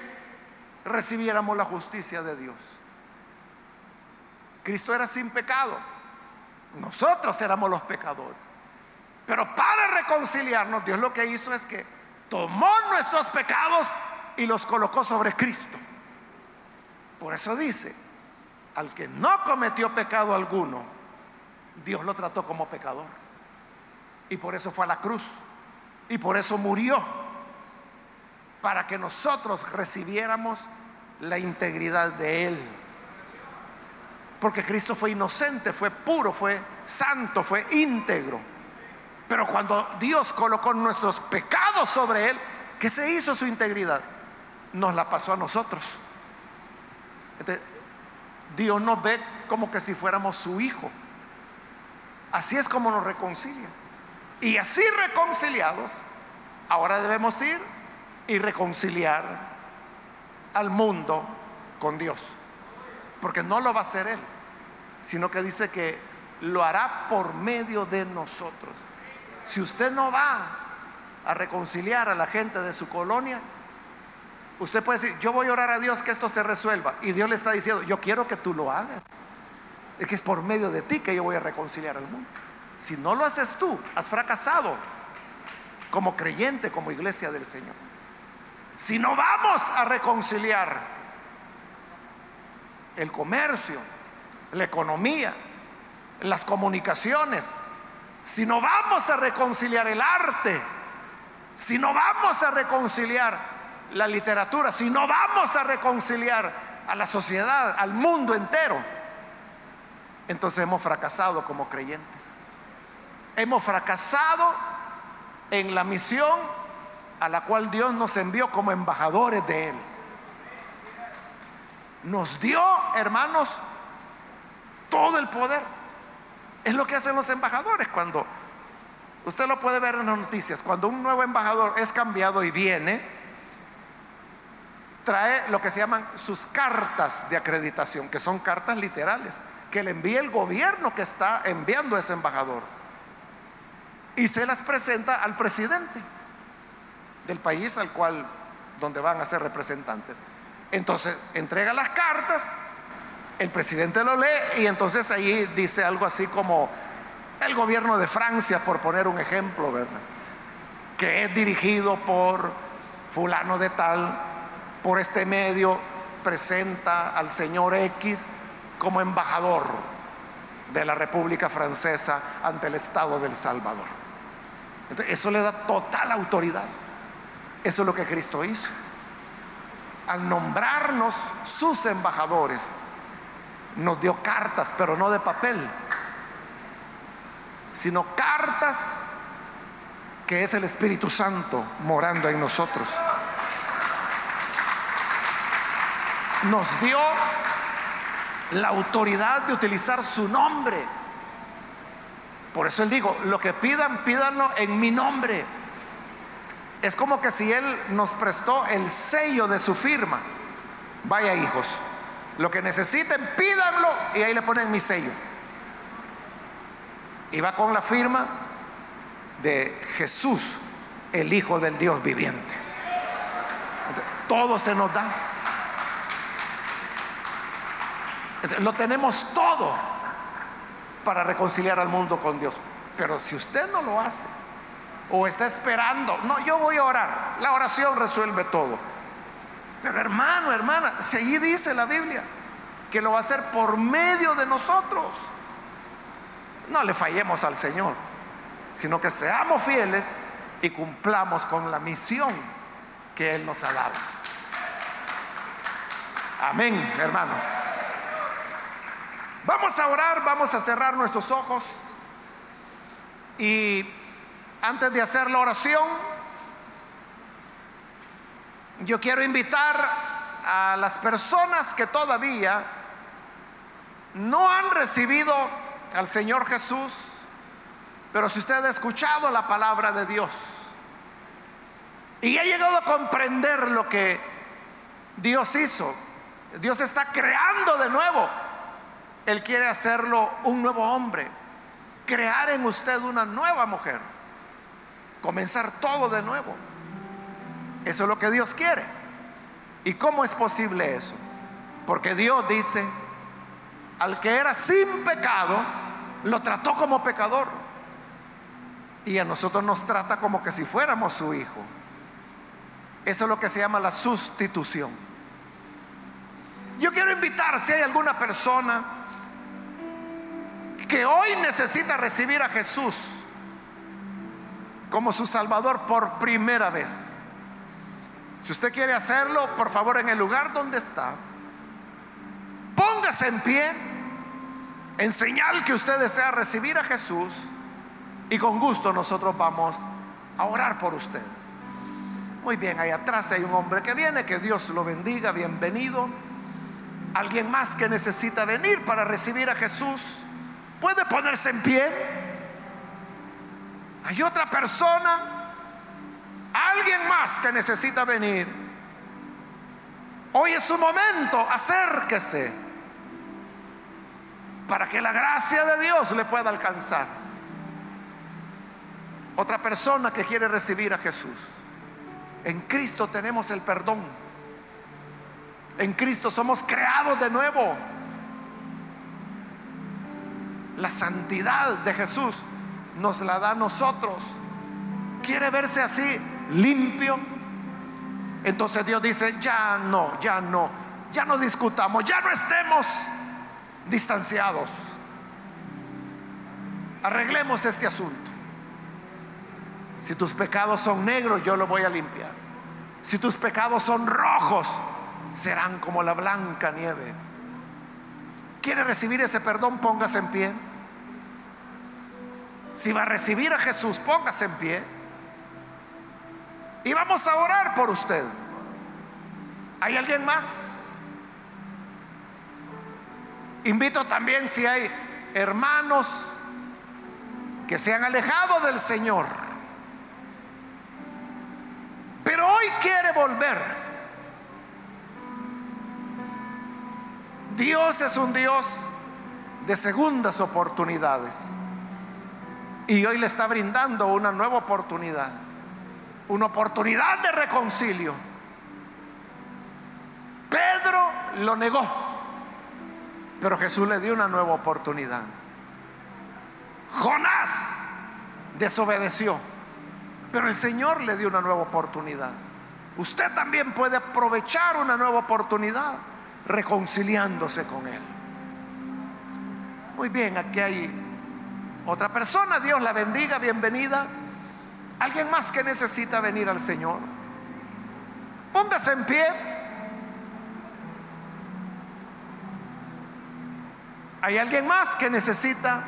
recibiéramos la justicia de Dios. Cristo era sin pecado. Nosotros éramos los pecadores. Pero para reconciliarnos, Dios lo que hizo es que tomó nuestros pecados y los colocó sobre Cristo. Por eso dice, al que no cometió pecado alguno, Dios lo trató como pecador. Y por eso fue a la cruz. Y por eso murió para que nosotros recibiéramos la integridad de Él. Porque Cristo fue inocente, fue puro, fue santo, fue íntegro. Pero cuando Dios colocó nuestros pecados sobre Él, ¿qué se hizo su integridad? Nos la pasó a nosotros. Dios nos ve como que si fuéramos su hijo. Así es como nos reconcilia. Y así reconciliados, ahora debemos ir y reconciliar al mundo con Dios. Porque no lo va a hacer Él, sino que dice que lo hará por medio de nosotros. Si usted no va a reconciliar a la gente de su colonia, usted puede decir, yo voy a orar a Dios que esto se resuelva. Y Dios le está diciendo, yo quiero que tú lo hagas. Es que es por medio de ti que yo voy a reconciliar al mundo. Si no lo haces tú, has fracasado como creyente, como iglesia del Señor. Si no vamos a reconciliar el comercio, la economía, las comunicaciones, si no vamos a reconciliar el arte, si no vamos a reconciliar la literatura, si no vamos a reconciliar a la sociedad, al mundo entero, entonces hemos fracasado como creyentes. Hemos fracasado en la misión a la cual Dios nos envió como embajadores de Él. Nos dio, hermanos, todo el poder. Es lo que hacen los embajadores cuando, usted lo puede ver en las noticias, cuando un nuevo embajador es cambiado y viene, trae lo que se llaman sus cartas de acreditación, que son cartas literales, que le envía el gobierno que está enviando a ese embajador. Y se las presenta al presidente del país al cual, donde van a ser representantes. Entonces, entrega las cartas, el presidente lo lee y entonces ahí dice algo así como el gobierno de Francia, por poner un ejemplo, ¿verdad? Que es dirigido por fulano de tal, por este medio presenta al señor X como embajador de la República Francesa ante el Estado del Salvador. eso le da total autoridad. Eso es lo que Cristo hizo. Al nombrarnos sus embajadores, nos dio cartas, pero no de papel, sino cartas que es el Espíritu Santo morando en nosotros. nos dio la autoridad de utilizar su nombre. Por eso él dijo, lo que pidan, pídanlo en mi nombre. Es como que si él nos prestó el sello de su firma. Vaya hijos, lo que necesiten, pídanlo y ahí le ponen mi sello. Y va con la firma de Jesús, el Hijo del Dios viviente. Todo se nos da. Lo tenemos todo para reconciliar al mundo con Dios. Pero si usted no lo hace o está esperando, no, yo voy a orar. La oración resuelve todo. Pero hermano, hermana, si allí dice la Biblia que lo va a hacer por medio de nosotros, no le fallemos al Señor, sino que seamos fieles y cumplamos con la misión que Él nos ha dado. Amén, hermanos. Vamos a orar, vamos a cerrar nuestros ojos y antes de hacer la oración, yo quiero invitar a las personas que todavía no han recibido al Señor Jesús, pero si usted ha escuchado la palabra de Dios y ha llegado a comprender lo que Dios hizo, Dios está creando de nuevo. Él quiere hacerlo un nuevo hombre, crear en usted una nueva mujer, comenzar todo de nuevo. Eso es lo que Dios quiere. ¿Y cómo es posible eso? Porque Dios dice, al que era sin pecado, lo trató como pecador. Y a nosotros nos trata como que si fuéramos su hijo. Eso es lo que se llama la sustitución. Yo quiero invitar si hay alguna persona que hoy necesita recibir a Jesús como su Salvador por primera vez. Si usted quiere hacerlo, por favor, en el lugar donde está, póngase en pie en señal que usted desea recibir a Jesús y con gusto nosotros vamos a orar por usted. Muy bien, ahí atrás hay un hombre que viene, que Dios lo bendiga, bienvenido. Alguien más que necesita venir para recibir a Jesús. ¿Puede ponerse en pie? Hay otra persona, alguien más que necesita venir. Hoy es su momento, acérquese para que la gracia de Dios le pueda alcanzar. Otra persona que quiere recibir a Jesús. En Cristo tenemos el perdón. En Cristo somos creados de nuevo la santidad de Jesús nos la da a nosotros. ¿Quiere verse así limpio? Entonces Dios dice, ya no, ya no, ya no discutamos, ya no estemos distanciados. Arreglemos este asunto. Si tus pecados son negros, yo lo voy a limpiar. Si tus pecados son rojos, serán como la blanca nieve. ¿Quiere recibir ese perdón? Póngase en pie. Si va a recibir a Jesús, póngase en pie. Y vamos a orar por usted. ¿Hay alguien más? Invito también si hay hermanos que se han alejado del Señor, pero hoy quiere volver. Dios es un Dios de segundas oportunidades. Y hoy le está brindando una nueva oportunidad. Una oportunidad de reconcilio. Pedro lo negó. Pero Jesús le dio una nueva oportunidad. Jonás desobedeció. Pero el Señor le dio una nueva oportunidad. Usted también puede aprovechar una nueva oportunidad reconciliándose con Él. Muy bien, aquí hay otra persona, Dios la bendiga, bienvenida. Alguien más que necesita venir al Señor. Póngase en pie. Hay alguien más que necesita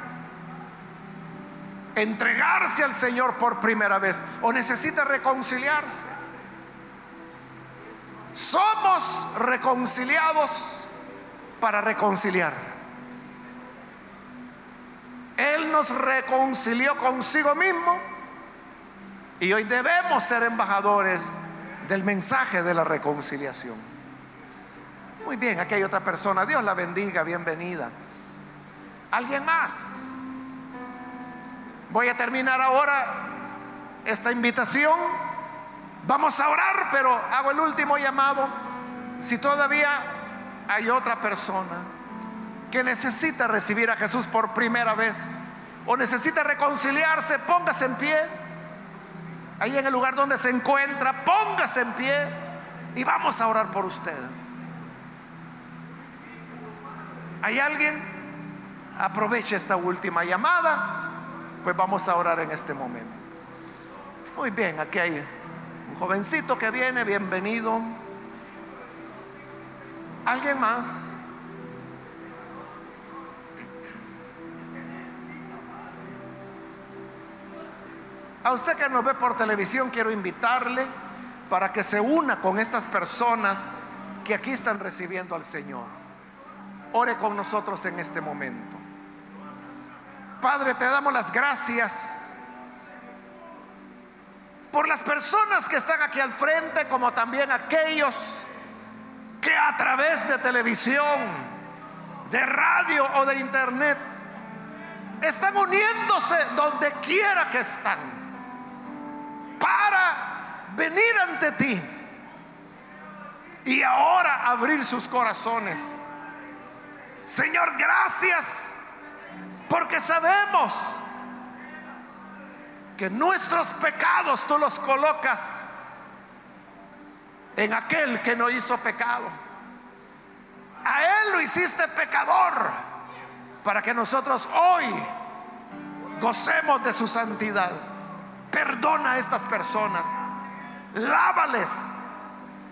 entregarse al Señor por primera vez o necesita reconciliarse. somos reconciliados para reconciliar. Nos reconcilió consigo mismo y hoy debemos ser embajadores del mensaje de la reconciliación. Muy bien, aquí hay otra persona. Dios la bendiga, bienvenida. ¿Alguien más? Voy a terminar ahora esta invitación. Vamos a orar, pero hago el último llamado. Si todavía hay otra persona que necesita recibir a Jesús por primera vez o necesita reconciliarse, póngase en pie. Ahí en el lugar donde se encuentra, póngase en pie y vamos a orar por usted. ¿Hay alguien? Aproveche esta última llamada, pues vamos a orar en este momento. Muy bien, aquí hay un jovencito que viene, bienvenido. ¿Alguien más? A usted que nos ve por televisión, quiero invitarle para que se una con estas personas que aquí están recibiendo al Señor. Ore con nosotros en este momento. Padre, te damos las gracias por las personas que están aquí al frente, como también aquellos que a través de televisión, de radio o de internet están uniéndose donde quiera que están venir ante ti y ahora abrir sus corazones. Señor, gracias porque sabemos que nuestros pecados tú los colocas en aquel que no hizo pecado. A él lo hiciste pecador para que nosotros hoy gocemos de su santidad. Perdona a estas personas. Lávales.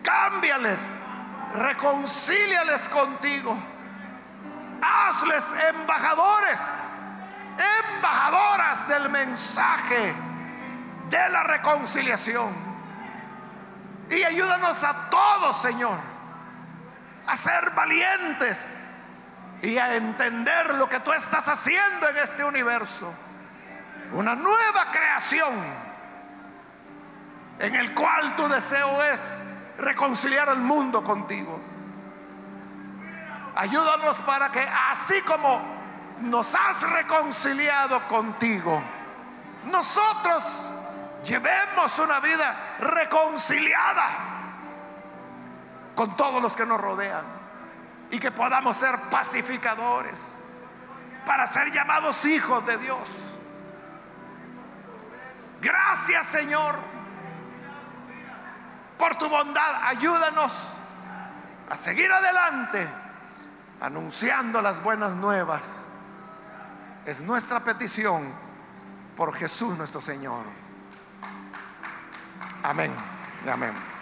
Cámbiales. Reconcíliales contigo. Hazles embajadores. Embajadoras del mensaje de la reconciliación. Y ayúdanos a todos, Señor, a ser valientes y a entender lo que tú estás haciendo en este universo una nueva creación en el cual tu deseo es reconciliar al mundo contigo. Ayúdanos para que así como nos has reconciliado contigo, nosotros llevemos una vida reconciliada con todos los que nos rodean y que podamos ser pacificadores para ser llamados hijos de Dios. Gracias Señor por tu bondad. Ayúdanos a seguir adelante anunciando las buenas nuevas. Es nuestra petición por Jesús nuestro Señor. Amén. Amén.